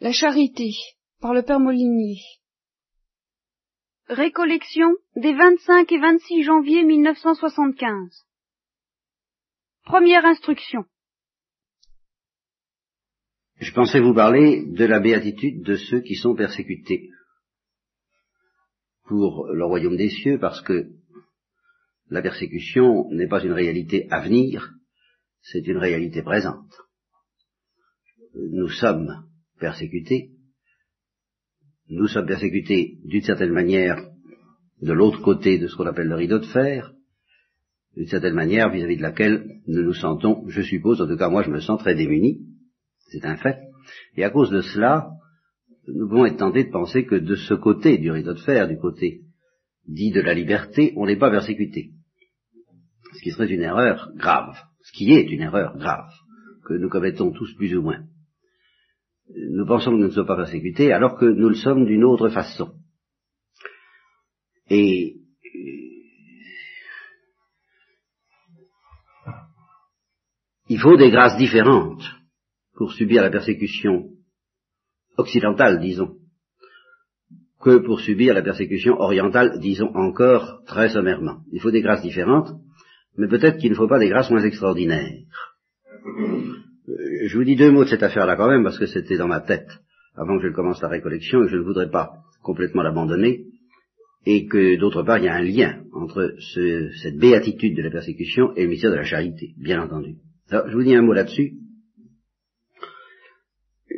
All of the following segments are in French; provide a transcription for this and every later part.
La charité, par le Père Molinier. Récollection des 25 et 26 janvier 1975. Première instruction. Je pensais vous parler de la béatitude de ceux qui sont persécutés pour le royaume des cieux, parce que la persécution n'est pas une réalité à venir, c'est une réalité présente. Nous sommes persécutés, nous sommes persécutés d'une certaine manière de l'autre côté de ce qu'on appelle le rideau de fer, d'une certaine manière vis-à-vis de laquelle nous nous sentons, je suppose, en tout cas moi je me sens très démuni, c'est un fait, et à cause de cela, nous pouvons être tentés de penser que de ce côté du rideau de fer, du côté dit de la liberté, on n'est pas persécuté. Ce qui serait une erreur grave, ce qui est une erreur grave, que nous commettons tous plus ou moins. Nous pensons que nous ne sommes pas persécutés alors que nous le sommes d'une autre façon. Et il faut des grâces différentes pour subir la persécution occidentale, disons, que pour subir la persécution orientale, disons encore très sommairement. Il faut des grâces différentes, mais peut-être qu'il ne faut pas des grâces moins extraordinaires. Je vous dis deux mots de cette affaire-là quand même, parce que c'était dans ma tête avant que je commence la récollection, et je ne voudrais pas complètement l'abandonner, et que d'autre part il y a un lien entre ce, cette béatitude de la persécution et le mystère de la charité, bien entendu. Alors, je vous dis un mot là-dessus. Je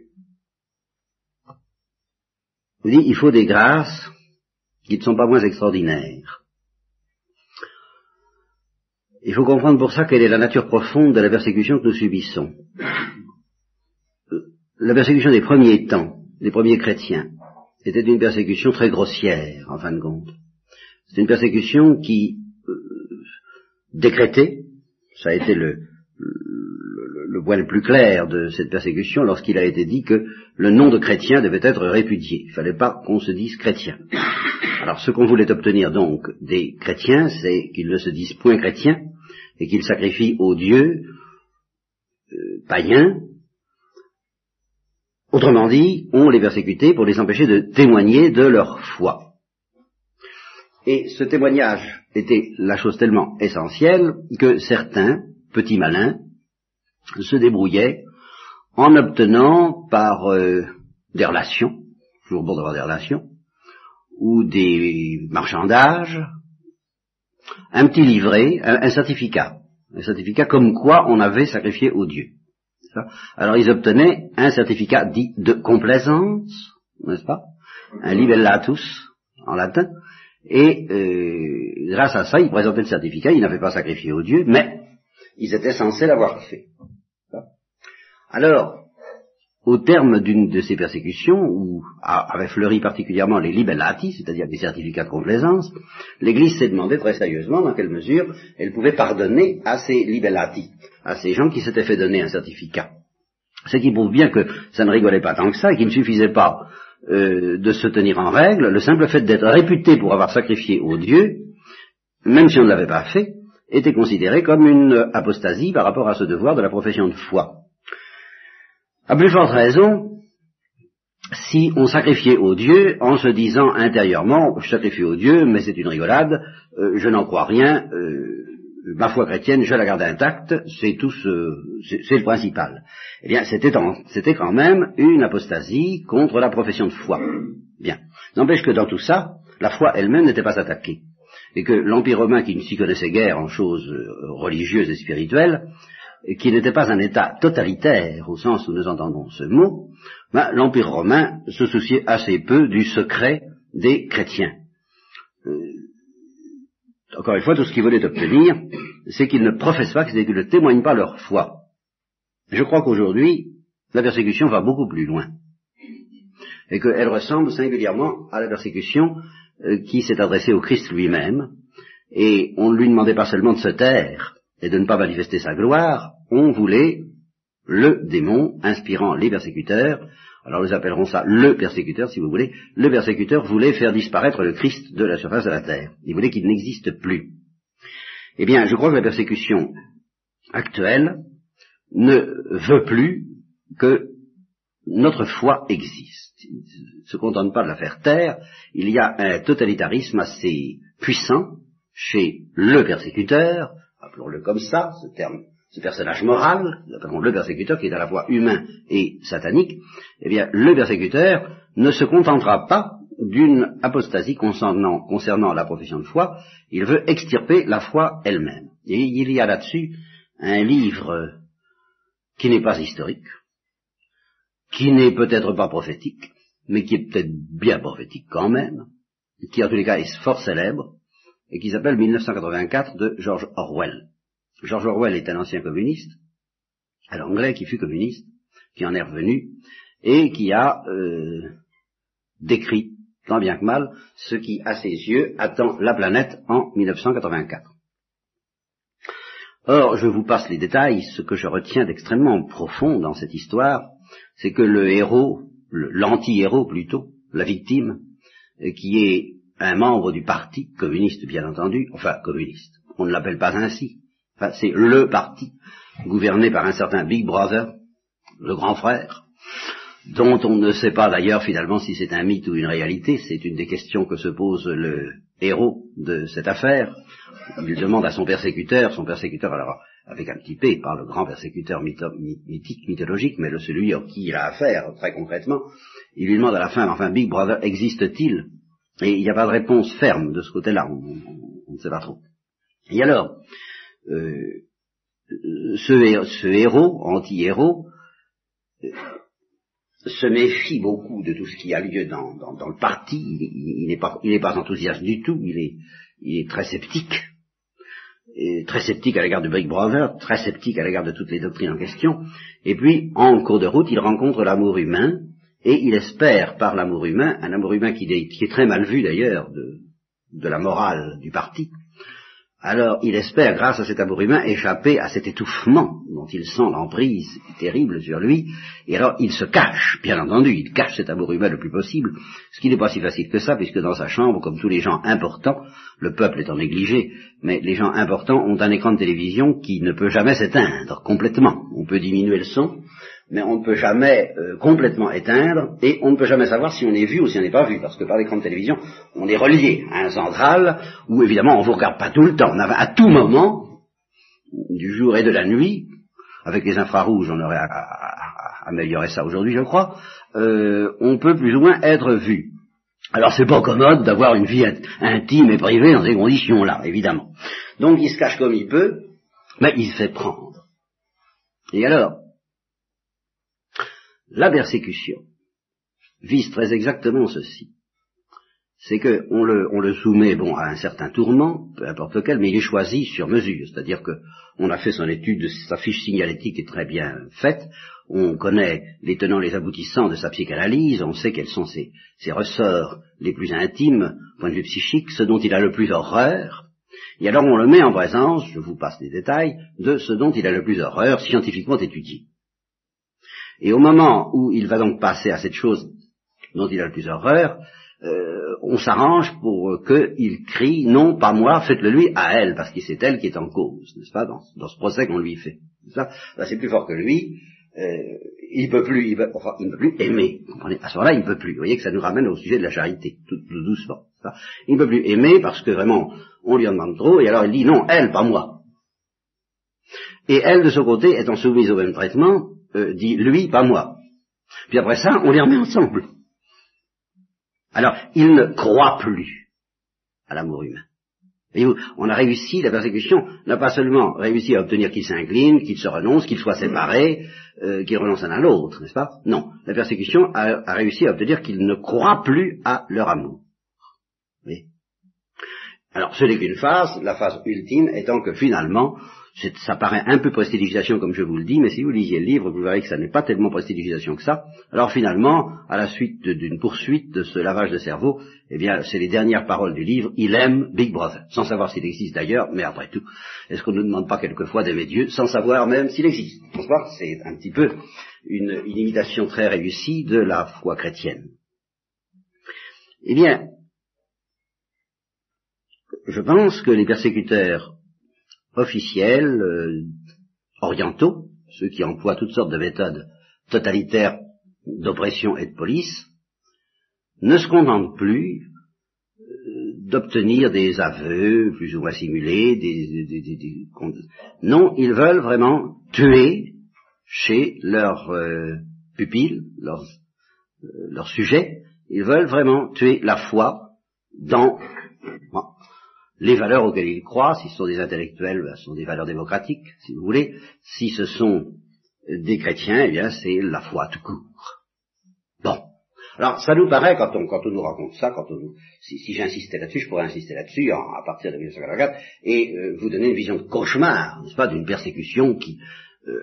vous dis, il faut des grâces qui ne sont pas moins extraordinaires. Il faut comprendre pour ça quelle est la nature profonde de la persécution que nous subissons. La persécution des premiers temps, des premiers chrétiens, était une persécution très grossière, en fin de compte. C'est une persécution qui euh, décrétait, ça a été le, le, le, point le plus clair de cette persécution lorsqu'il a été dit que le nom de chrétien devait être répudié. Il ne fallait pas qu'on se dise chrétien. Alors ce qu'on voulait obtenir donc des chrétiens, c'est qu'ils ne se disent point chrétiens et qu'ils sacrifient aux dieux euh, païens. Autrement dit, on les persécutait pour les empêcher de témoigner de leur foi. Et ce témoignage était la chose tellement essentielle que certains, petits malins, se débrouillaient en obtenant par euh, des relations, toujours bon d'avoir des relations, ou des marchandages, un petit livret, un, certificat, un certificat comme quoi on avait sacrifié au Dieu. Alors ils obtenaient un certificat dit de complaisance, n'est-ce pas? Un libellatus en latin, et euh, grâce à ça, ils présentaient le certificat, ils n'avaient pas sacrifié au Dieu, mais ils étaient censés l'avoir fait. Alors, au terme d'une de ces persécutions, où avaient fleuri particulièrement les libellati, c'est-à-dire des certificats de complaisance, l'Église s'est demandé très sérieusement dans quelle mesure elle pouvait pardonner à ces libellati, à ces gens qui s'étaient fait donner un certificat. Ce qui prouve bien que ça ne rigolait pas tant que ça, et qu'il ne suffisait pas euh, de se tenir en règle, le simple fait d'être réputé pour avoir sacrifié au Dieu, même si on ne l'avait pas fait, était considéré comme une apostasie par rapport à ce devoir de la profession de foi. À plus forte raison, si on sacrifiait au Dieu en se disant intérieurement, je sacrifie au Dieu, mais c'est une rigolade, euh, je n'en crois rien, euh, ma foi chrétienne, je la garde intacte, c'est tout ce, c'est le principal. Eh bien, c'était quand même une apostasie contre la profession de foi. Bien. N'empêche que dans tout ça, la foi elle-même n'était pas attaquée. Et que l'Empire romain, qui ne s'y connaissait guère en choses euh, religieuses et spirituelles, qui n'était pas un État totalitaire au sens où nous entendons ce mot, ben, l'Empire romain se souciait assez peu du secret des chrétiens. Euh, encore une fois, tout ce qu'ils voulaient obtenir, c'est qu'ils ne professent pas, c'est qu'ils ne témoignent pas leur foi. Je crois qu'aujourd'hui, la persécution va beaucoup plus loin. Et qu'elle ressemble singulièrement à la persécution euh, qui s'est adressée au Christ lui-même. Et on ne lui demandait pas seulement de se taire et de ne pas manifester sa gloire, on voulait le démon inspirant les persécuteurs, alors nous appellerons ça le persécuteur si vous voulez, le persécuteur voulait faire disparaître le Christ de la surface de la terre. Il voulait qu'il n'existe plus. Eh bien, je crois que la persécution actuelle ne veut plus que notre foi existe. Il ne se contente pas de la faire taire, il y a un totalitarisme assez puissant chez le persécuteur, appelons-le comme ça, ce terme, ce personnage moral, appelons le persécuteur qui est à la fois humain et satanique, eh bien, le persécuteur ne se contentera pas d'une apostasie concernant, concernant la profession de foi, il veut extirper la foi elle-même. Et il y a là-dessus un livre qui n'est pas historique, qui n'est peut-être pas prophétique, mais qui est peut-être bien prophétique quand même, qui en tous les cas est fort célèbre, et qui s'appelle 1984 de George Orwell. George Orwell est un ancien communiste, un anglais qui fut communiste, qui en est revenu, et qui a euh, décrit, tant bien que mal, ce qui, à ses yeux, attend la planète en 1984. Or, je vous passe les détails, ce que je retiens d'extrêmement profond dans cette histoire, c'est que le héros, l'anti-héros plutôt, la victime, euh, qui est un membre du parti communiste, bien entendu, enfin communiste, on ne l'appelle pas ainsi, c'est le parti, gouverné par un certain Big Brother, le grand frère, dont on ne sait pas d'ailleurs finalement si c'est un mythe ou une réalité, c'est une des questions que se pose le héros de cette affaire, il demande à son persécuteur, son persécuteur alors avec un petit P, par le grand persécuteur mythique, mythologique, mais le celui à qui il a affaire très concrètement, il lui demande à la fin, enfin Big Brother existe-t-il? Et il n'y a pas de réponse ferme de ce côté-là, on, ne sait pas trop. Et alors, euh, ce, héros, anti-héros, euh, se méfie beaucoup de tout ce qui a lieu dans, le parti, il n'est pas, enthousiaste du tout, il est, très sceptique, très sceptique à l'égard du Big Brother, très sceptique à l'égard de toutes les doctrines en question, et puis, en cours de route, il rencontre l'amour humain, et il espère par l'amour humain, un amour humain qui, est très mal vu d'ailleurs de la morale du parti, alors il espère, grâce à cet amour humain, échapper à cet étouffement dont il sent l'emprise terrible sur lui, et alors il se cache, bien entendu, il cache cet amour humain le plus possible, ce qui n'est pas si facile que ça, puisque dans sa chambre, comme tous les gens importants, le peuple étant négligé, mais les gens importants ont un écran de télévision qui ne peut jamais s'éteindre complètement. On peut diminuer le son, mais on ne peut jamais euh, complètement éteindre, et on ne peut jamais savoir si on est vu ou si on n'est pas vu, parce que par l'écran de télévision, on est relié à un central, où évidemment on ne vous regarde pas tout le temps, on a, à tout moment, du jour et de la nuit, avec les infrarouges, on aurait amélioré ça aujourd'hui, je crois, euh, on peut plus ou moins être vu. Alors c'est pas commode d'avoir une vie intime et privée dans ces conditions-là, évidemment. Donc il se cache comme il peut, mais il se fait prendre. Et alors, la persécution vise très exactement ceci. C'est qu'on le, on le soumet bon, à un certain tourment, peu importe lequel, mais il est choisi sur mesure. C'est-à-dire qu'on a fait son étude, sa fiche signalétique est très bien faite, on connaît les tenants, les aboutissants de sa psychanalyse, on sait quels sont ses, ressorts les plus intimes, point de vue psychique, ce dont il a le plus horreur, et alors on le met en présence, je vous passe les détails, de ce dont il a le plus horreur scientifiquement étudié. Et au moment où il va donc passer à cette chose dont il a le plus horreur, euh, on s'arrange pour qu'il crie non pas moi, faites-le lui à elle, parce que c'est elle qui est en cause, n'est-ce pas, dans, ce procès qu'on lui fait. C'est plus fort que lui. Euh, il peut plus, il, enfin, il ne peut plus aimer. À ce moment-là, il ne peut plus. Vous voyez que ça nous ramène au sujet de la charité, tout, doucement. Ça. Il ne peut plus aimer parce que vraiment, on lui en demande trop, et alors il dit non, elle, pas moi. Et elle, de son côté, étant soumise au même traitement, euh, dit lui, pas moi. Puis après ça, on les remet ensemble. Alors, il ne croit plus à l'amour humain. Voyez-vous, on a réussi, la persécution n'a pas seulement réussi à obtenir qu'il s'incline, qu'il se renonce, qu'il soit séparé, euh, qu'il renonce l'un à l'autre, n'est-ce pas? Non, la persécution a, réussi à obtenir qu'il ne croit plus à leur amour. Oui. Alors, ce n'est qu'une phase, la phase ultime étant que finalement, ça paraît un peu prestidigisation comme je vous le dis, mais si vous lisiez le livre, vous verrez que ça n'est pas tellement prestidigisation que ça. Alors finalement, à la suite d'une poursuite de ce lavage de cerveau, eh bien, c'est les dernières paroles du livre, il aime Big Brother, sans savoir s'il existe d'ailleurs, mais après tout, est-ce qu'on ne nous demande pas quelquefois d'aimer Dieu, sans savoir même s'il existe? C'est un petit peu une imitation très réussie de la foi chrétienne. Eh bien, je pense que les persécuteurs officiels, euh, orientaux, ceux qui emploient toutes sortes de méthodes totalitaires d'oppression et de police, ne se contentent plus euh, d'obtenir des aveux plus ou moins simulés, des, des, des, non, ils veulent vraiment tuer chez leurs euh, pupilles, leurs, euh, leurs sujets, ils veulent vraiment tuer la foi dans les valeurs auxquelles ils croient, si ce sont des intellectuels, ben, ce sont des valeurs démocratiques, si vous voulez, si ce sont des chrétiens, eh bien c'est la foi tout court. Bon. Alors, ça nous paraît, quand on, nous raconte ça, quand on si, si j'insistais là-dessus, je pourrais insister là-dessus à partir de 1944, et euh, vous donner une vision de cauchemar, n'est-ce pas, d'une persécution qui, euh,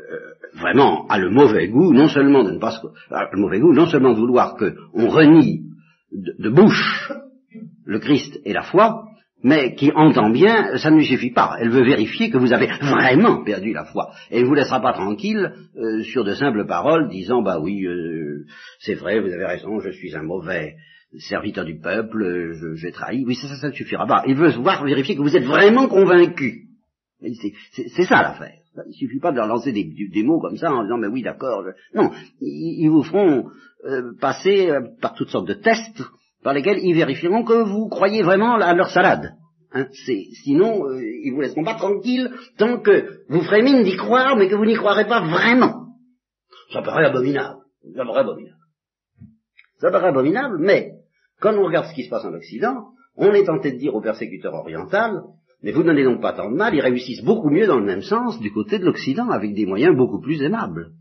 vraiment, a le mauvais goût, non seulement de ne pas, le mauvais goût, non seulement de vouloir qu'on renie de bouche le Christ et la foi, mais qui entend bien, ça ne lui suffit pas. Elle veut vérifier que vous avez vraiment perdu la foi. Elle ne vous laissera pas tranquille euh, sur de simples paroles disant, bah oui, euh, c'est vrai, vous avez raison, je suis un mauvais serviteur du peuple, j'ai trahi. Oui, ça, ça, ne suffira pas. Il veut voir vérifier que vous êtes vraiment convaincu. C'est ça l'affaire. Il ne suffit pas de leur lancer des, mots comme ça en disant mais oui d'accord. Non, ils, vous feront euh, passer par toutes sortes de tests par lesquels ils vérifieront que vous croyez vraiment à leur salade. Hein, sinon, euh, ils vous laisseront pas tranquille tant que vous ferez mine d'y croire, mais que vous n'y croirez pas vraiment. Ça paraît abominable. Ça paraît abominable. Ça paraît abominable, mais quand on regarde ce qui se passe en Occident, on est tenté de dire aux persécuteurs orientaux, mais vous donnez donc pas tant de mal, ils réussissent beaucoup mieux dans le même sens du côté de l'Occident, avec des moyens beaucoup plus aimables.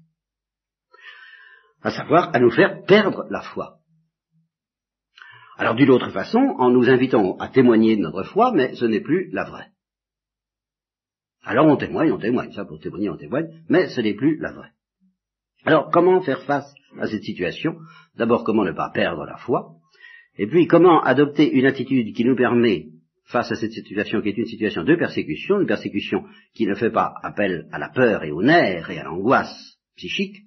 À savoir, à nous faire perdre la foi. Alors d'une autre façon, en nous invitant à témoigner de notre foi, mais ce n'est plus la vraie. Alors on témoigne, on témoigne, ça pour témoigner on témoigne, mais ce n'est plus la vraie. Alors comment faire face à cette situation? D'abord comment ne pas perdre la foi, et puis comment adopter une attitude qui nous permet, face à cette situation qui est une situation de persécution, une persécution qui ne fait pas appel à la peur et au nerf et à l'angoisse psychique,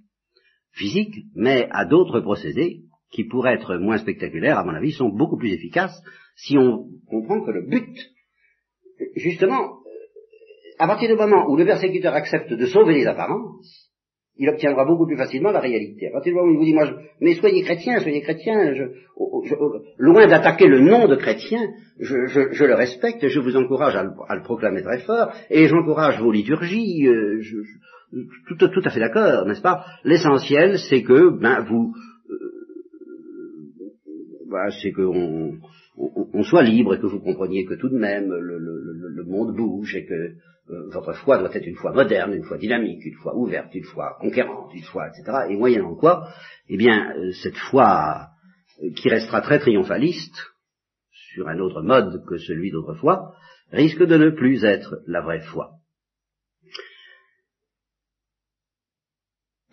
physique, mais à d'autres procédés qui pourraient être moins spectaculaires, à mon avis, sont beaucoup plus efficaces si on comprend que le but, justement, euh, à partir du moment où le persécuteur accepte de sauver les apparences, il obtiendra beaucoup plus facilement la réalité. À partir du moment où il vous dit, moi, mais soyez chrétien, soyez chrétien, je, loin d'attaquer le nom de chrétien, je, le respecte, je vous encourage à le, proclamer très fort, et j'encourage vos liturgies, euh, tout, tout, à fait d'accord, n'est-ce pas? L'essentiel, c'est que, ben, vous, c'est qu'on on, soit libre et que vous compreniez que tout de même le, monde bouge et que euh, votre foi doit être une foi moderne, une foi dynamique, une foi ouverte, une foi conquérante, une foi, etc. Et moyennant quoi, eh bien, euh, cette foi euh, qui restera très triomphaliste, sur un autre mode que celui d'autrefois, risque de ne plus être la vraie foi.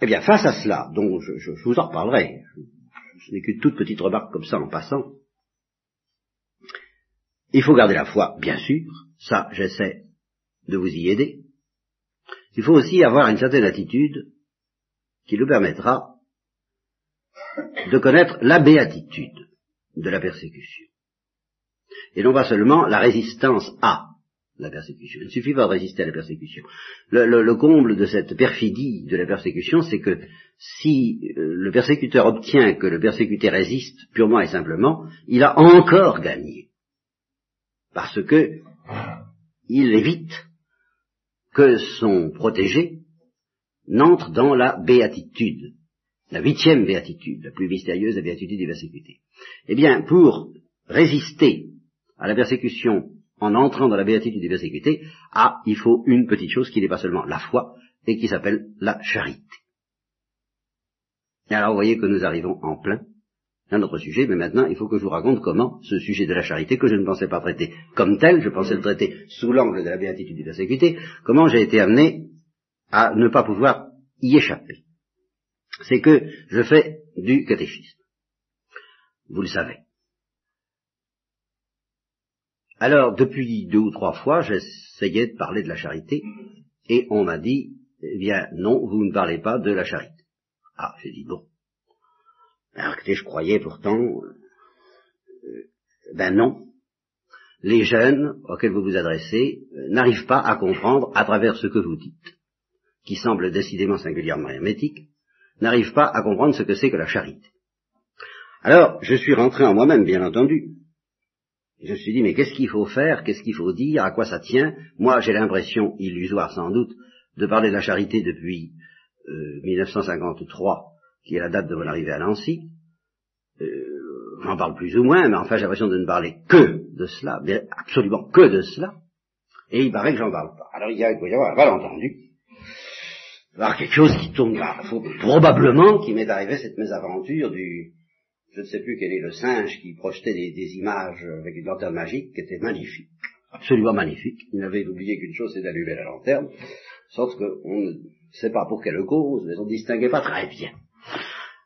Eh bien, face à cela, donc je vous en reparlerai, ce n'est qu'une toute petite remarque comme ça en passant. Il faut garder la foi, bien sûr, ça j'essaie de vous y aider. Il faut aussi avoir une certaine attitude qui nous permettra de connaître la béatitude de la persécution. Et non pas seulement la résistance à la persécution. Il ne suffit pas de résister à la persécution. Le, comble de cette perfidie de la persécution, c'est que si euh, le persécuteur obtient que le persécuté résiste purement et simplement, il a encore gagné. Parce que il évite que son protégé n'entre dans la béatitude, la huitième béatitude, la plus mystérieuse la béatitude des persécutés. Eh bien, pour résister à la persécution en entrant dans la béatitude des persécutés, ah, il faut une petite chose qui n'est pas seulement la foi, et qui s'appelle la charité. Et alors vous voyez que nous arrivons en plein à notre sujet, mais maintenant il faut que je vous raconte comment ce sujet de la charité, que je ne pensais pas traiter comme tel, je pensais le traiter sous l'angle de la béatitude des persécutés, comment j'ai été amené à ne pas pouvoir y échapper. C'est que je fais du catéchisme. Vous le savez. Alors, depuis deux ou trois fois, j'essayais de parler de la charité, et on m'a dit, eh bien, non, vous ne parlez pas de la charité. Ah, j'ai dit, bon. Alors, écoutez, je croyais pourtant, euh, ben non. Les jeunes auxquels vous vous adressez euh, n'arrivent pas à comprendre, à travers ce que vous dites, qui semble décidément singulièrement hermétique, n'arrive pas à comprendre ce que c'est que la charité. Alors, je suis rentré en moi-même, bien entendu. Je me suis dit, mais qu'est-ce qu'il faut faire, qu'est-ce qu'il faut dire, à quoi ça tient? Moi, j'ai l'impression, illusoire sans doute, de parler de la charité depuis 1953, euh, qui est la date de mon arrivée à Nancy. Euh, J'en parle plus ou moins, mais enfin j'ai l'impression de ne parler que de cela, absolument que de cela. Et il paraît que j'en parle pas. Alors il y a, y un malentendu. Il y avoir quelque chose qui tourne là. Faut, probablement qu'il m'est arrivé cette mésaventure du, je ne sais plus quel est le singe qui projetait des, images avec une lanterne magique qui était magnifique. Absolument magnifique. Il n'avait oublié qu'une chose, c'est d'allumer la lanterne. Sauf qu'on ne sait pas pour quelle cause, mais on ne distinguait pas très bien.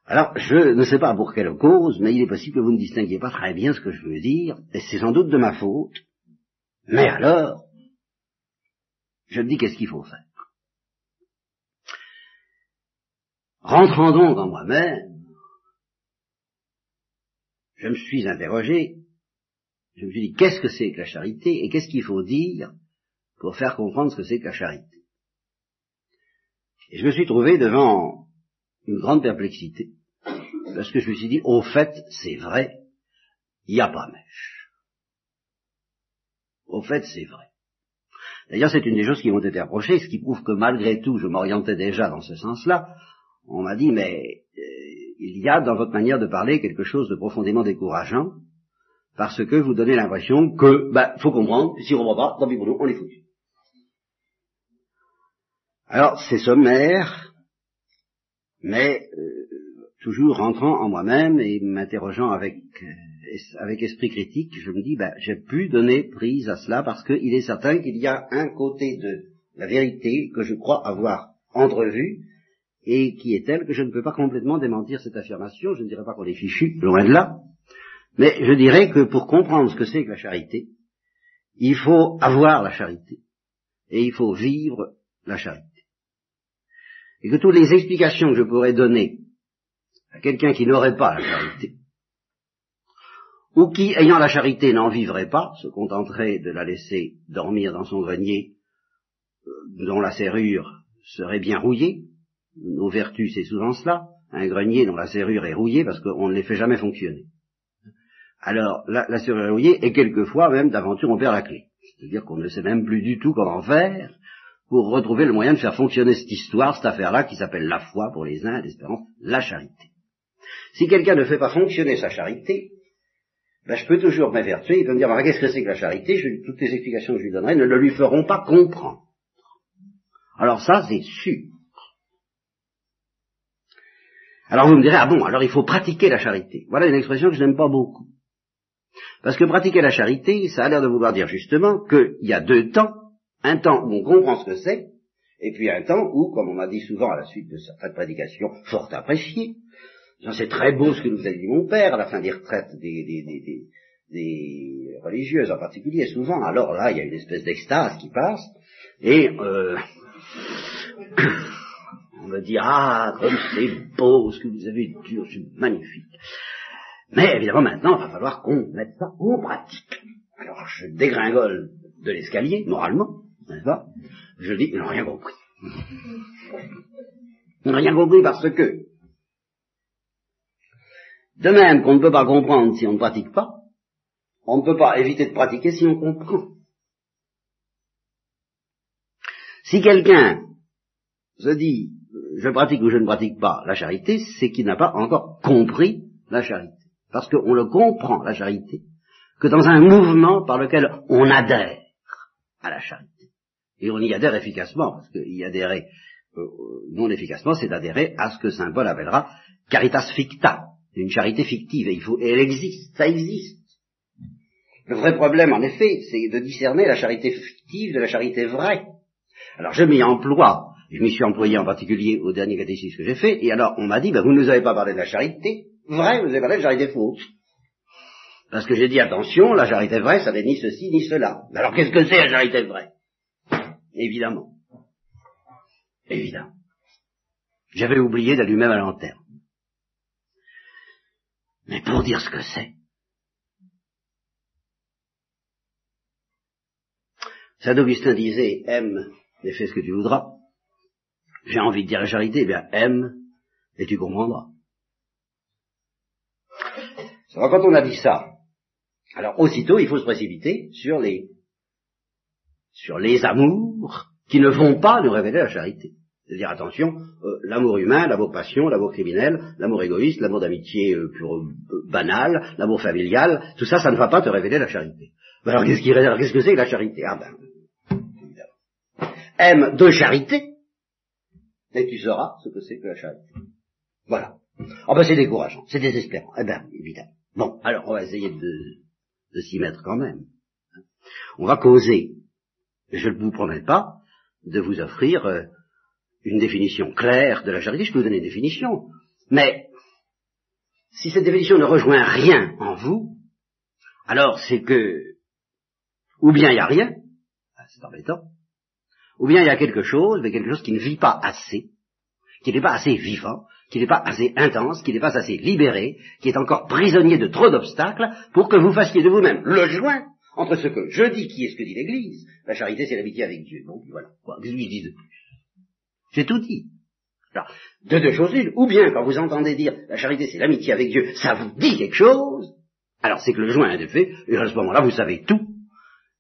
Alors, je ne sais pas pour quelle cause, mais il est possible que vous ne distinguiez pas très bien ce que je veux dire, et c'est sans doute de ma faute. Mais alors, je me dis qu'est-ce qu'il faut faire. Rentrant donc en moi-même, je me suis interrogé, je me suis dit qu'est-ce que c'est que la charité et qu'est-ce qu'il faut dire pour faire comprendre ce que c'est que la charité? Et je me suis trouvé devant une grande perplexité, parce que je me suis dit, au fait, c'est vrai, il n'y a pas mèche. Au fait, c'est vrai. D'ailleurs, c'est une des choses qui m'ont été approchées, ce qui prouve que malgré tout, je m'orientais déjà dans ce sens-là. On m'a dit, mais euh, il y a dans votre manière de parler quelque chose de profondément décourageant, parce que vous donnez l'impression que, ben, faut comprendre, si on ne comprend pas, tant pis pour nous, on est foutu. Alors, c'est sommaire, mais euh, toujours rentrant en moi-même et m'interrogeant avec, euh, avec esprit critique, je me dis, ben, j'ai pu donner prise à cela parce qu'il est certain qu'il y a un côté de la vérité que je crois avoir entrevu et qui est telle que je ne peux pas complètement démentir cette affirmation. Je ne dirais pas qu'on est fichu, loin de là, mais je dirais que pour comprendre ce que c'est que la charité, il faut avoir la charité et il faut vivre la charité et que toutes les explications que je pourrais donner à quelqu'un qui n'aurait pas la charité, ou qui, ayant la charité, n'en vivrait pas, se contenterait de la laisser dormir dans son grenier, euh, dont la serrure serait bien rouillée, nos vertus c'est souvent cela, un grenier dont la serrure est rouillée parce qu'on ne les fait jamais fonctionner. Alors, la, serrure est rouillée et quelquefois même d'aventure on perd la clé. C'est-à-dire qu'on ne sait même plus du tout comment faire, pour retrouver le moyen de faire fonctionner cette histoire, cette affaire-là, qui s'appelle la foi pour les uns l'espérance, la charité. Si quelqu'un ne fait pas fonctionner sa charité, ben, je peux toujours m'avertir, il peut me dire, qu'est-ce que c'est que la charité? Je, Toutes les explications que je lui donnerai ne le lui feront pas comprendre. Alors ça, c'est sûr. Alors vous me direz, ah bon, alors il faut pratiquer la charité. Voilà une expression que je n'aime pas beaucoup. Parce que pratiquer la charité, ça a l'air de vouloir dire justement qu'il y a deux temps, un temps où on comprend ce que c'est, et puis un temps où, comme on m'a dit souvent à la suite de certaines prédications fort appréciées, c'est très beau ce que nous a dit mon père à la fin des retraites des, des, des, religieuses en particulier, souvent, alors là, il y a une espèce d'extase qui passe, et euh, on me dit, ah, comme c'est beau ce que vous avez dit, c'est magnifique. Mais évidemment, maintenant, il va falloir qu'on mette ça en pratique. Alors, je dégringole de l'escalier, moralement, n'est-ce pas? Je dis, ils n'ont rien compris. Ils n'ont rien compris parce que, de même qu'on ne peut pas comprendre si on ne pratique pas, on ne peut pas éviter de pratiquer si on comprend. Si quelqu'un se dit, je pratique ou je ne pratique pas la charité, c'est qu'il n'a pas encore compris la charité. Parce qu'on le comprend, la charité, que dans un mouvement par lequel on adhère à la charité. Et on y adhère efficacement, parce qu'y adhérer euh, non efficacement, c'est d'adhérer à ce que Saint Paul appellera caritas ficta, une charité fictive, et, il faut, et elle existe, ça existe. Le vrai problème, en effet, c'est de discerner la charité fictive de la charité vraie. Alors je m'y emploie, je m'y suis employé en particulier au dernier catéchisme que j'ai fait, et alors on m'a dit, ben, vous ne nous avez pas parlé de la charité vraie, vous avez parlé de la charité fausse. Parce que j'ai dit, attention, la charité vraie, ça n'est ni ceci ni cela. Alors qu'est-ce que c'est la charité vraie? Évidemment. Évidemment. J'avais oublié d'allumer ma lanterne. Mais pour dire ce que c'est. Saint Augustin disait, aime et fais ce que tu voudras. J'ai envie de dire la charité, eh bien aime Et tu comprendras. Alors quand on a dit ça, alors aussitôt il faut se précipiter sur les sur les amours qui ne vont pas nous révéler la charité. C'est-à-dire, attention, euh, l'amour humain, l'amour passion, l'amour criminel, l'amour égoïste, l'amour d'amitié euh, pure, euh, banal, l'amour familial, tout ça, ça ne va pas te révéler la charité. Ben alors qu'est-ce, qu'est-ce que c'est la charité? Ah ben, aime de charité, et tu sauras ce que c'est que la charité. Voilà. Ah ben c'est décourageant, c'est désespérant. Eh ben, évidemment. Bon, alors on va essayer de, s'y mettre quand même. On va causer. Je ne vous promets pas de vous offrir euh, une définition claire de la charité, je peux vous donner une définition. Mais si cette définition ne rejoint rien en vous, alors c'est que, ou bien il n'y a rien, ah, c'est embêtant, ou bien il y a quelque chose, mais quelque chose qui ne vit pas assez, qui n'est pas assez vivant, qui n'est pas assez intense, qui n'est pas assez libéré, qui est encore prisonnier de trop d'obstacles, pour que vous fassiez de vous-même le joint entre ce que je dis, qui est ce que dit l'Église. La charité, c'est l'amitié avec Dieu. Donc voilà. Qu'est-ce que je dis de plus J'ai tout dit. Alors, de deux choses l'une. Ou bien, quand vous entendez dire la charité, c'est l'amitié avec Dieu, ça vous dit quelque chose, alors c'est que le joint est fait, et à ce moment-là, vous savez tout.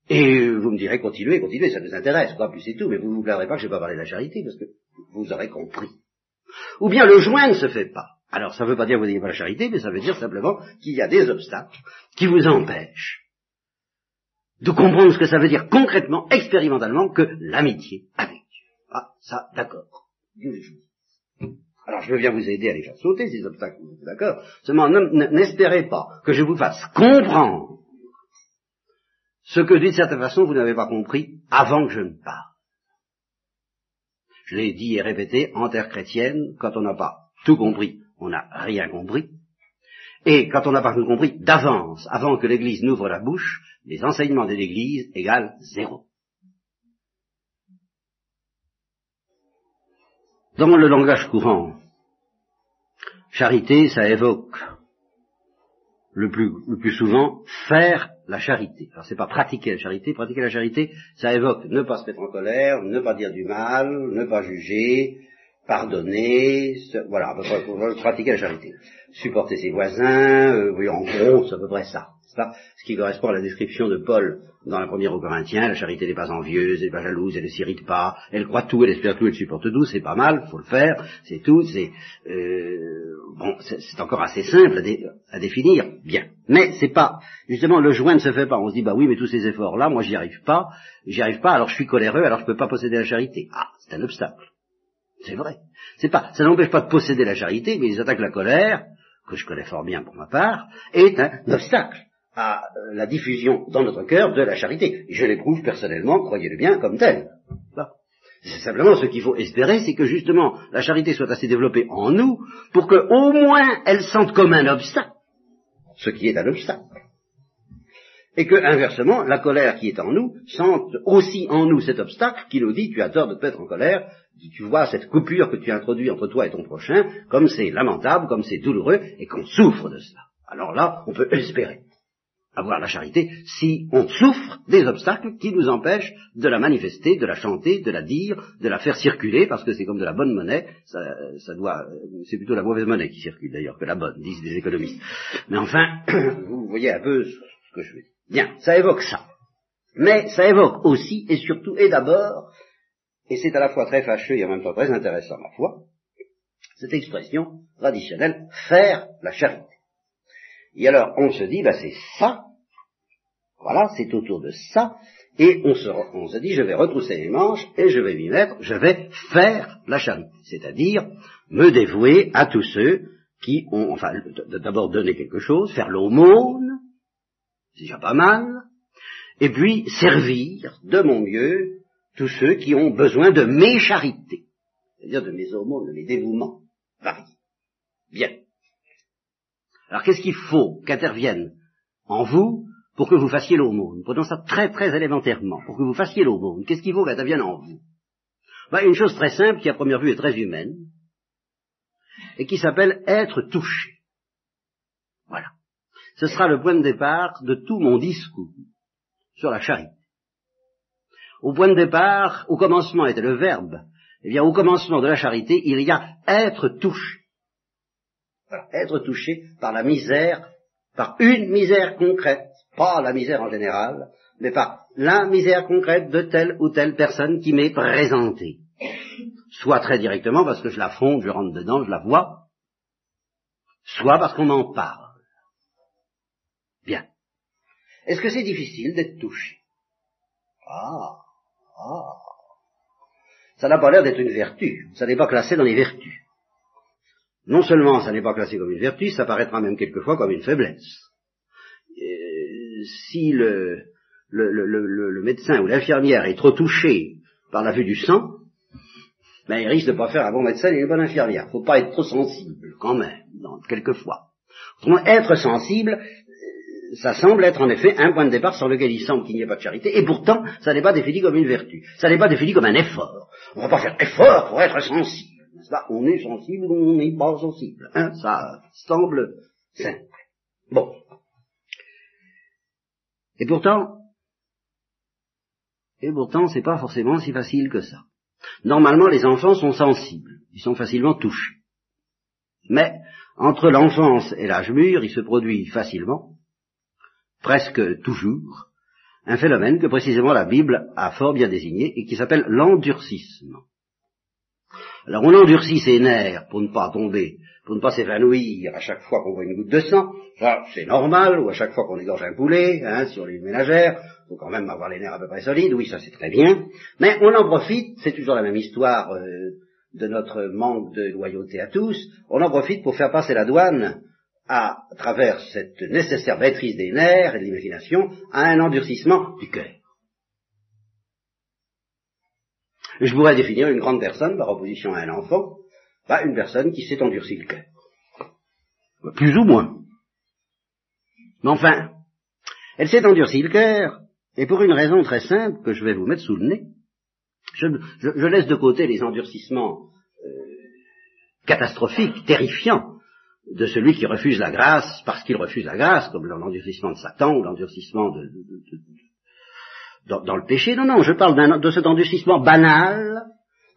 Et vous me direz, continuez, continuez, ça nous intéresse, quoi, plus c'est tout, mais vous ne vous plaindrez pas que je n'ai pas parlé de la charité, parce que vous aurez compris. Ou bien le joint ne se fait pas. Alors ça ne veut pas dire que vous n'ayez pas la charité, mais ça veut dire simplement qu'il y a des obstacles qui vous empêchent de comprendre ce que ça veut dire concrètement, expérimentalement, que l'amitié avec Dieu. Ah, ça, d'accord. Alors je veux bien vous aider à les faire sauter, ces obstacles, d'accord Seulement, n'espérez pas que je vous fasse comprendre ce que d'une certaine façon vous n'avez pas compris avant que je ne parle. Je l'ai dit et répété, en terre chrétienne, quand on n'a pas tout compris, on n'a rien compris. Et quand on n'a pas tout compris d'avance, avant que l'Église n'ouvre la bouche, les enseignements de l'Église égale zéro. Dans le langage courant, charité, ça évoque le plus, le plus souvent faire la charité. Alors c'est pas pratiquer la charité, pratiquer la charité, ça évoque ne pas se mettre en colère, ne pas dire du mal, ne pas juger, pardonner, voilà, pratiquer la charité. Supporter ses voisins, euh, oui, en gros, c'est à peu près ça. Ce qui correspond à la description de Paul dans la première aux Corinthiens, la charité n'est pas envieuse, elle n'est pas jalouse, elle ne s'irrite pas, elle croit tout, elle espère tout, elle supporte tout, c'est pas mal, faut le faire, c'est tout, c'est euh, bon, c'est encore assez simple à, définir, bien. Mais c'est pas, justement, le joint ne se fait pas. On se dit, bah oui, mais tous ces efforts-là, moi j'y arrive pas, j'y arrive pas, alors je suis coléreux, alors je peux pas posséder la charité. Ah, c'est un obstacle. C'est vrai. C'est pas, ça n'empêche pas de posséder la charité, mais ils attaquent la colère, que je connais fort bien pour ma part, est un obstacle à euh, la diffusion dans notre cœur de la charité. Je l'éprouve personnellement, croyez-le bien, comme tel. C'est simplement ce qu'il faut espérer, c'est que justement la charité soit assez développée en nous pour que au moins elle sente comme un obstacle, ce qui est un obstacle. Et que, inversement, la colère qui est en nous sente aussi en nous cet obstacle qui nous dit tu as tort de te mettre en colère, tu vois cette coupure que tu introduis entre toi et ton prochain, comme c'est lamentable, comme c'est douloureux, et qu'on souffre de cela. Alors là, on peut espérer avoir la charité si on souffre des obstacles qui nous empêchent de la manifester, de la chanter, de la dire, de la faire circuler, parce que c'est comme de la bonne monnaie, ça, doit, c'est plutôt la mauvaise monnaie qui circule d'ailleurs que la bonne, disent des économistes. Mais enfin, vous voyez un peu ce que je veux dire. Bien, ça évoque ça. Mais ça évoque aussi et surtout et d'abord, et c'est à la fois très fâcheux et en même temps très intéressant ma foi, cette expression traditionnelle, faire la charité. Et alors, on se dit, bah, c'est ça, voilà, c'est autour de ça, et on se, on se dit, je vais retrousser les manches et je vais m'y mettre, je vais faire la charité, c'est-à-dire me dévouer à tous ceux qui ont, enfin, d'abord donner quelque chose, faire l'aumône, c'est déjà pas mal, et puis servir de mon mieux tous ceux qui ont besoin de mes charités, c'est-à-dire de mes aumônes, de mes dévouements variés. Bien. Alors qu'est-ce qu'il faut qu'intervienne en vous pour que vous fassiez l'aumône? Prenons ça très très élémentairement. Pour que vous fassiez l'aumône, qu'est-ce qu'il faut qu'intervienne en vous? Ben, Une chose très simple qui à première vue est très humaine et qui s'appelle être touché. Voilà. Ce sera le point de départ de tout mon discours sur la charité. Au point de départ, au commencement était le verbe, eh bien au commencement de la charité, il y a être touché. Être touché par la misère, par une misère concrète, pas la misère en général, mais par la misère concrète de telle ou telle personne qui m'est présentée. Soit très directement parce que je la fonde, je rentre dedans, je la vois, soit parce qu'on en parle. Bien. Est-ce que c'est difficile d'être touché? Ah, ah. Ça n'a pas l'air d'être une vertu, ça n'est pas classé dans les vertus. Non seulement ça n'est pas classé comme une vertu, ça paraîtra même quelquefois comme une faiblesse. Si le, le, le, le médecin ou l'infirmière est trop touché par la vue du sang, ben, il risque de pas faire un bon médecin et une bonne infirmière. Il faut pas être trop sensible, quand même, dans, quelquefois. Autrement, être sensible, ça semble être en effet un point de départ sur lequel il semble qu'il n'y ait pas de charité, et pourtant, ça n'est pas défini comme une vertu. Ça n'est pas défini comme un effort. On ne va pas faire effort pour être sensible. On est sensible ou on n'est pas sensible. Hein? Ça semble simple. Bon. Et pourtant, et pourtant, c'est pas forcément si facile que ça. Normalement, les enfants sont sensibles, ils sont facilement touchés. Mais, entre l'enfance et l'âge mûr, il se produit facilement, presque toujours, un phénomène que précisément la Bible a fort bien désigné et qui s'appelle l'endurcissement. Alors on endurcit ses nerfs pour ne pas tomber, pour ne pas s'évanouir à chaque fois qu'on voit une goutte de sang, ça c'est normal, ou à chaque fois qu'on égorge un poulet, hein, sur les ménagères, faut quand même avoir les nerfs à peu près solides, oui, ça c'est très bien, mais on en profite, c'est toujours la même histoire euh, de notre manque de loyauté à tous, on en profite pour faire passer la douane à, travers cette nécessaire maîtrise des nerfs et de l'imagination, à un endurcissement du cœur. Je pourrais définir une grande personne par opposition à un enfant, pas une personne qui s'est endurci le cœur. Plus ou moins. Mais enfin, elle s'est endurci le cœur et pour une raison très simple que je vais vous mettre sous le nez, je, laisse de côté les endurcissements euh, catastrophiques, terrifiants, de celui qui refuse la grâce parce qu'il refuse la grâce, comme l'endurcissement de Satan ou l'endurcissement de, dans, le péché. Non, non, je parle de cet endurcissement banal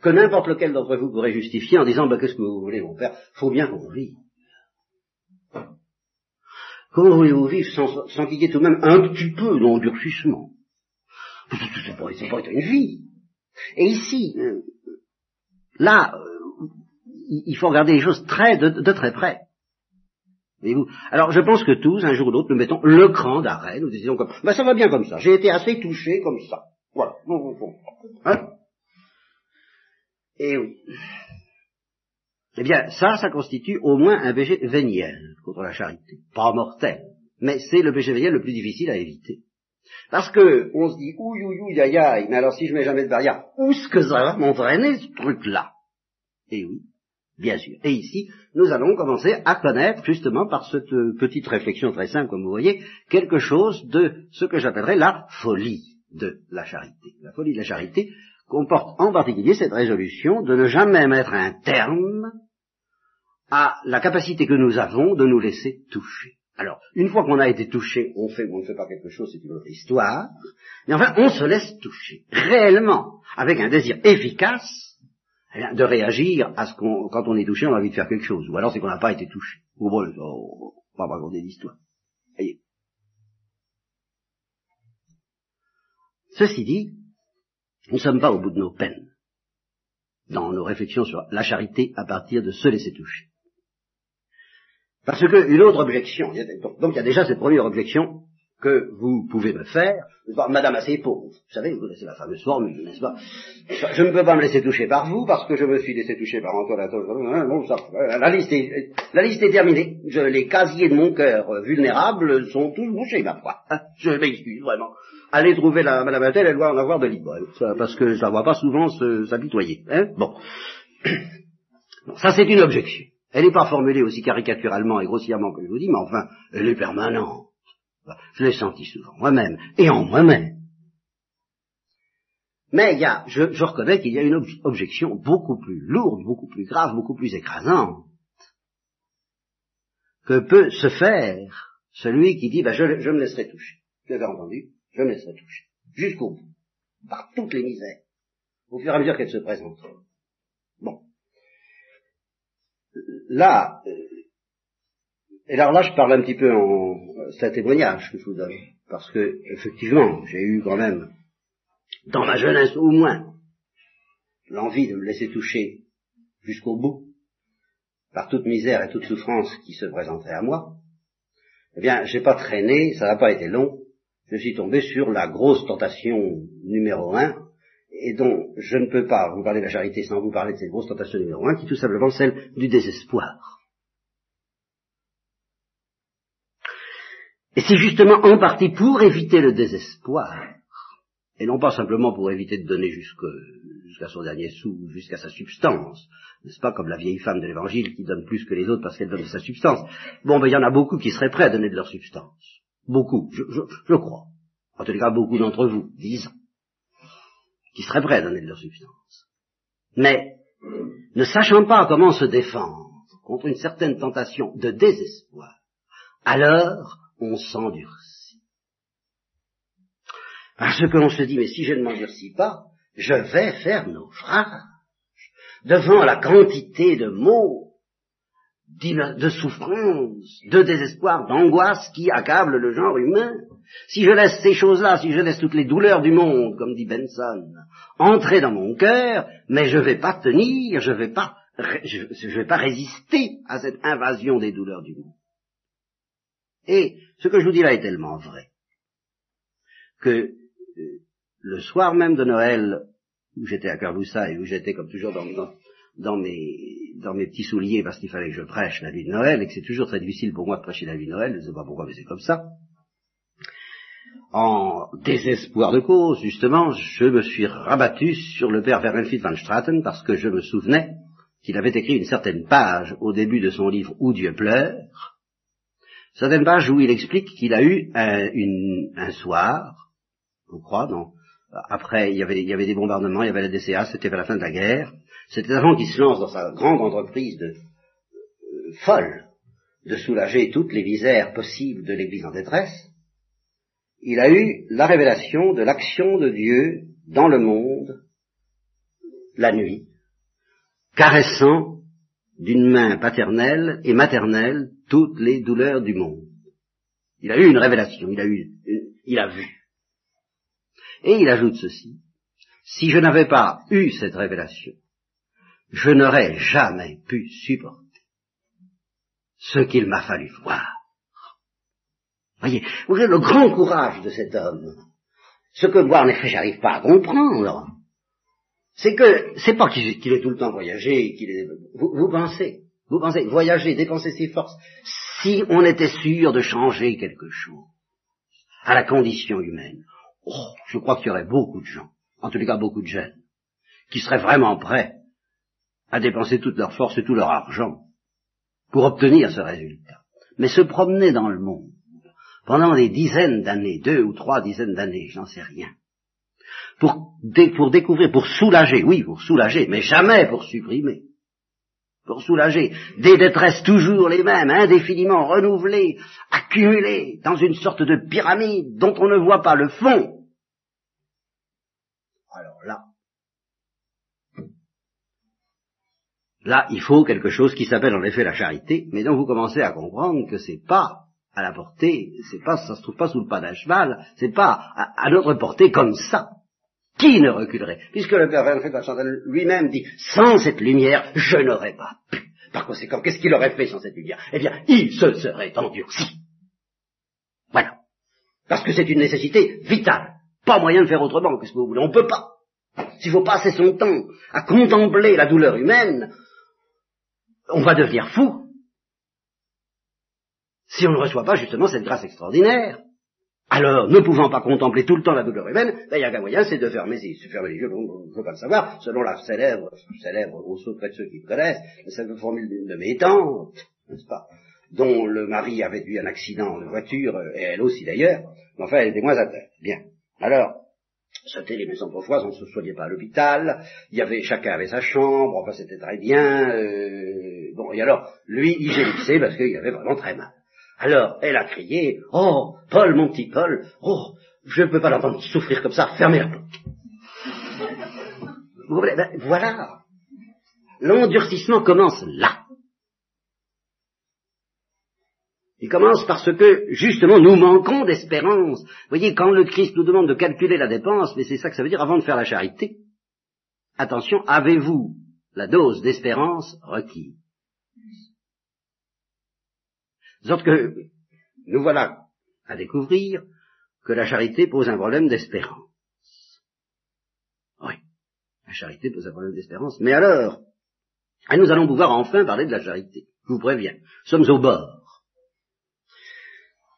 que n'importe lequel d'entre vous pourrait justifier en disant, bah, qu'est-ce que vous voulez, mon père? Faut bien qu'on vive. Comment voulez-vous vivre sans, sans qu'il y ait tout de même un petit peu d'endurcissement? Pas, pas être une vie. Et ici, euh, là, euh, il faut regarder les choses très de, très près. Voyez-vous? Alors je pense que tous, un jour ou l'autre, nous mettons le cran d'arrêt, nous disons comme, ben ça va bien comme ça, j'ai été assez touché comme ça. Voilà. Hein? Et oui. Eh bien, ça, ça constitue au moins un péché véniel contre la charité. Pas mortel, mais c'est le péché véniel le plus difficile à éviter. Parce que, on se dit, ouïe, ouïe, ouïe, aïe, aïe, mais alors si je mets jamais de barrière, où est-ce que ça va m'entraîner ce truc-là? Eh oui, bien sûr. Et ici, nous allons commencer à connaître, justement, par cette petite réflexion très simple, comme vous voyez, quelque chose de ce que j'appellerais la folie de la charité. La folie de la charité comporte en particulier cette résolution de ne jamais mettre un terme à la capacité que nous avons de nous laisser toucher. Alors, une fois qu'on a été touché, on fait ou on ne fait pas quelque chose, c'est une autre histoire, mais enfin, on se laisse toucher, réellement, avec un désir efficace de réagir à ce qu'on, quand on est touché, on a envie de faire quelque chose, ou alors c'est qu'on n'a pas été touché. Ou bon, on va pas raconter d'histoire. Voyez. Ceci dit, nous ne sommes pas au bout de nos peines dans nos réflexions sur la charité à partir de se laisser toucher. Parce que une autre objection, donc il y a déjà cette première objection que vous pouvez me faire, madame assez pauvre. Vous savez, connaissez la fameuse formule, n'est-ce pas? Je ne peux pas me laisser toucher par vous, parce que je me suis laissé toucher par Antoine bon, ça, la, liste est, la liste est terminée. Les casiers de mon cœur vulnérables sont tous bouchés, ma foi. Je m'excuse, vraiment. Allez trouver la madame Attel, elle doit en avoir de libre, parce que je la vois pas souvent s'apitoyer. Hein bon. Ça, c'est une objection. Elle n'est pas formulée aussi caricaturalement et grossièrement que je vous dis, mais enfin, elle est permanente. Je l'ai senti souvent moi-même, et en moi-même. Mais il y a, je, reconnais qu'il y a une objection beaucoup plus lourde, beaucoup plus grave, beaucoup plus écrasante, que peut se faire celui qui dit, ben, je, me laisserai toucher. Vous avez entendu? Je me laisserai toucher. Jusqu'au bout. Par toutes les misères. Au fur et à mesure qu'elles se présenteront. Bon là, euh, Et alors là, je parle un petit peu en... C'est un témoignage que je vous donne. Parce que, effectivement, j'ai eu quand même, dans ma jeunesse au moins, l'envie de me laisser toucher jusqu'au bout par toute misère et toute souffrance qui se présentait à moi. Eh bien, j'ai pas traîné, ça n'a pas été long, je suis tombé sur la grosse tentation numéro un, et dont je ne peux pas vous parler de la charité sans vous parler de cette grosse tentation numéro un, qui est tout simplement celle du désespoir. Et c'est justement en partie pour éviter le désespoir, et non pas simplement pour éviter de donner jusqu'à son dernier sou, jusqu'à sa substance, n'est-ce pas, comme la vieille femme de l'évangile qui donne plus que les autres parce qu'elle donne sa substance. Bon, ben il y en a beaucoup qui seraient prêts à donner de leur substance. Beaucoup, je, je, crois. En tout cas, beaucoup d'entre vous, disons, qui seraient prêts à donner de leur substance. Mais, ne sachant pas comment se défendre contre une certaine tentation de désespoir, alors on s'endurcit. Parce que l'on se dit, mais si je ne m'endurcis pas, je vais faire naufrage devant la quantité de maux, de souffrance, de désespoir, d'angoisse qui accable le genre humain. Si je laisse ces choses-là, si je laisse toutes les douleurs du monde, comme dit Benson, entrer dans mon cœur, mais je ne vais pas tenir, je ne vais je, vais pas résister à cette invasion des douleurs du monde. Et ce que je vous dis là est tellement vrai que euh, le soir même de Noël, où j'étais à Carloussa et où j'étais comme toujours dans, mes, dans mes petits souliers parce qu'il fallait que je prêche la nuit de Noël et que c'est toujours très difficile pour moi de prêcher la nuit de Noël, je ne sais pas pourquoi mais c'est comme ça. En désespoir de cause, justement, je me suis rabattu sur le père Vermenfield van Straten parce que je me souvenais qu'il avait écrit une certaine page au début de son livre Où Dieu pleure, certaine page où il explique qu'il a eu un, une, un soir, je crois, non, après il y, avait, il y avait des bombardements, il y avait la DCA, c'était vers la fin de la guerre, c'était avant qu'il se lance dans sa grande entreprise de euh, folle de soulager toutes les misères possibles de l'Église en détresse, il a eu la révélation de l'action de Dieu dans le monde la nuit, caressant d'une main paternelle et maternelle toutes les douleurs du monde. Il a eu une révélation, il a eu, il a vu. Et il ajoute ceci, si je n'avais pas eu cette révélation, je n'aurais jamais pu supporter ce qu'il m'a fallu voir. Voyez, vous avez le grand courage de cet homme. Ce que moi, en effet, j'arrive pas à comprendre, c'est que c'est pas qu'il est tout le temps voyagé, qu'il est. Vous, pensez, vous pensez voyager, dépenser ses forces, si on était sûr de changer quelque chose à la condition humaine. Oh, je crois qu'il y aurait beaucoup de gens, en tous les cas beaucoup de jeunes, qui seraient vraiment prêts à dépenser toute leur force et tout leur argent pour obtenir ce résultat. Mais se promener dans le monde pendant des dizaines d'années, deux ou trois dizaines d'années, j'en sais rien, pour, découvrir, pour soulager, oui, pour soulager, mais jamais pour supprimer, pour soulager des détresses toujours les mêmes, indéfiniment renouvelées, accumulées dans une sorte de pyramide dont on ne voit pas le fond. Alors là, Là, il faut quelque chose qui s'appelle en effet la charité, mais dont vous commencez à comprendre que c'est pas à la portée, c'est pas, ça se trouve pas sous le pas d'un cheval, c'est pas à, notre portée comme ça. Qui ne reculerait? Puisque le Père Chantal lui-même dit, sans cette lumière, je n'aurais pas pu. Par conséquent, qu'est-ce qu'il aurait fait sans cette lumière? Eh bien, il se serait endurci. Voilà. Parce que c'est une nécessité vitale. Pas moyen de faire autrement, qu'est-ce que vous voulez On peut pas. S'il faut passer son temps à contempler la douleur humaine, on va devenir fou si on ne reçoit pas justement cette grâce extraordinaire. Alors, ne pouvant pas contempler tout le temps la douleur humaine, ben, il y a qu'un moyen, c'est de fermer, se fermer les yeux, on ne peut pas le savoir, selon la célèbre, célèbre, au près de ceux qui connaissent, cette formule de mes tantes, n'est-ce pas, dont le mari avait eu un accident de voiture, et elle aussi d'ailleurs, mais enfin, elle était moins terre. Bien. Alors, c'était les maisons bourgeoises, on ne se soignait pas à l'hôpital, il y avait, chacun avait sa chambre, enfin c'était très bien, euh, bon, et alors, lui, il gémissait parce qu'il avait vraiment très mal. Alors, elle a crié, oh, Paul, mon petit Paul, oh, je ne peux pas l'entendre souffrir comme ça, fermez la porte. Ben, voilà. L'endurcissement commence là. Il commence parce que, justement, nous manquons d'espérance. Vous voyez, quand le Christ nous demande de calculer la dépense, mais c'est ça que ça veut dire avant de faire la charité, attention, avez-vous la dose d'espérance requise? Sorte que, nous voilà à découvrir que la charité pose un problème d'espérance. Oui, la charité pose un problème d'espérance. Mais alors, et nous allons pouvoir enfin parler de la charité. Je vous préviens, nous sommes au bord.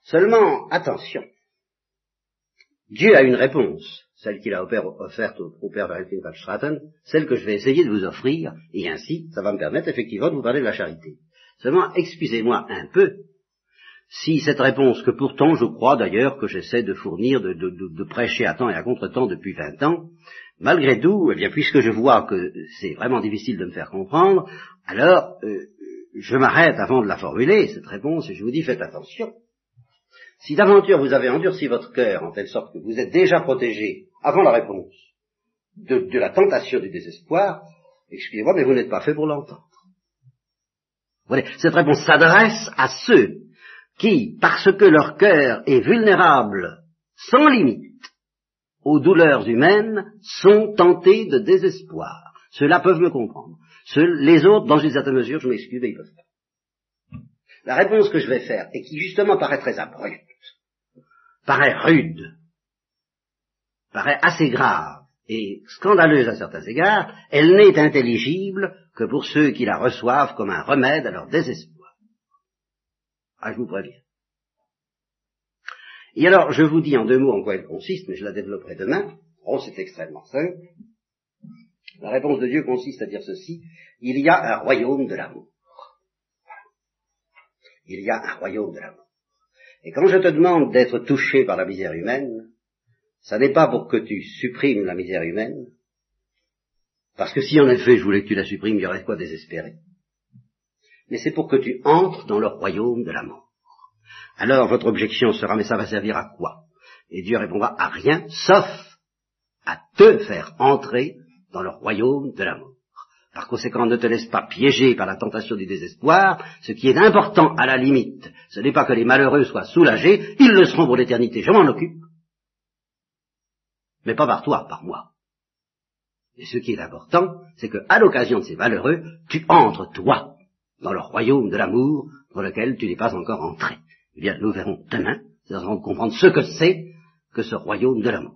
Seulement, attention, Dieu a une réponse, celle qu'il a offerte au, père Valentin van Straten, celle que je vais essayer de vous offrir, et ainsi, ça va me permettre effectivement de vous parler de la charité. Seulement, excusez-moi un peu, si cette réponse, que pourtant je crois d'ailleurs que j'essaie de fournir, de, prêcher à temps et à contre-temps depuis vingt ans, malgré tout, eh bien, puisque je vois que c'est vraiment difficile de me faire comprendre, alors euh, je m'arrête avant de la formuler, cette réponse, et je vous dis faites attention. Si d'aventure vous avez endurci votre cœur en telle sorte que vous êtes déjà protégé avant la réponse de, de la tentation du désespoir, excusez-moi, mais vous n'êtes pas fait pour l'entendre. Cette réponse s'adresse à ceux qui, parce que leur cœur est vulnérable sans limite aux douleurs humaines, sont tentés de désespoir. Ceux-là peuvent me comprendre. les autres, dans une certaine mesure, je m'excuse, mais ils peuvent pas. La réponse que je vais faire, et qui justement paraît très abrupte, paraît rude, paraît assez grave et scandaleuse à certains égards, elle n'est intelligible que pour ceux qui la reçoivent comme un remède à leur désespoir. Ah, je vous préviens. Et alors, je vous dis en deux mots en quoi elle consiste, mais je la développerai demain. Oh, c'est extrêmement simple. La réponse de Dieu consiste à dire ceci, il y a un royaume de l'amour. Il y a un royaume de l'amour. Et quand je te demande d'être touché par la misère humaine, ça n'est pas pour que tu supprimes la misère humaine, parce que si en effet je voulais que tu la supprimes, il y aurait quoi désespérer mais c'est pour que tu entres dans le royaume de la mort. Alors votre objection sera, mais ça va servir à quoi? Et Dieu répondra à rien, sauf à te faire entrer dans le royaume de la mort. Par conséquent, ne te laisse pas piéger par la tentation du désespoir. Ce qui est important à la limite, ce n'est pas que les malheureux soient soulagés, ils le seront pour l'éternité, je m'en occupe. Mais pas par toi, par moi. Et ce qui est important, c'est que, à l'occasion de ces malheureux, tu entres, toi, dans le royaume de l'amour dans lequel tu n'es pas encore entré. Eh bien, nous verrons demain, nous allons comprendre ce que c'est que ce royaume de l'amour.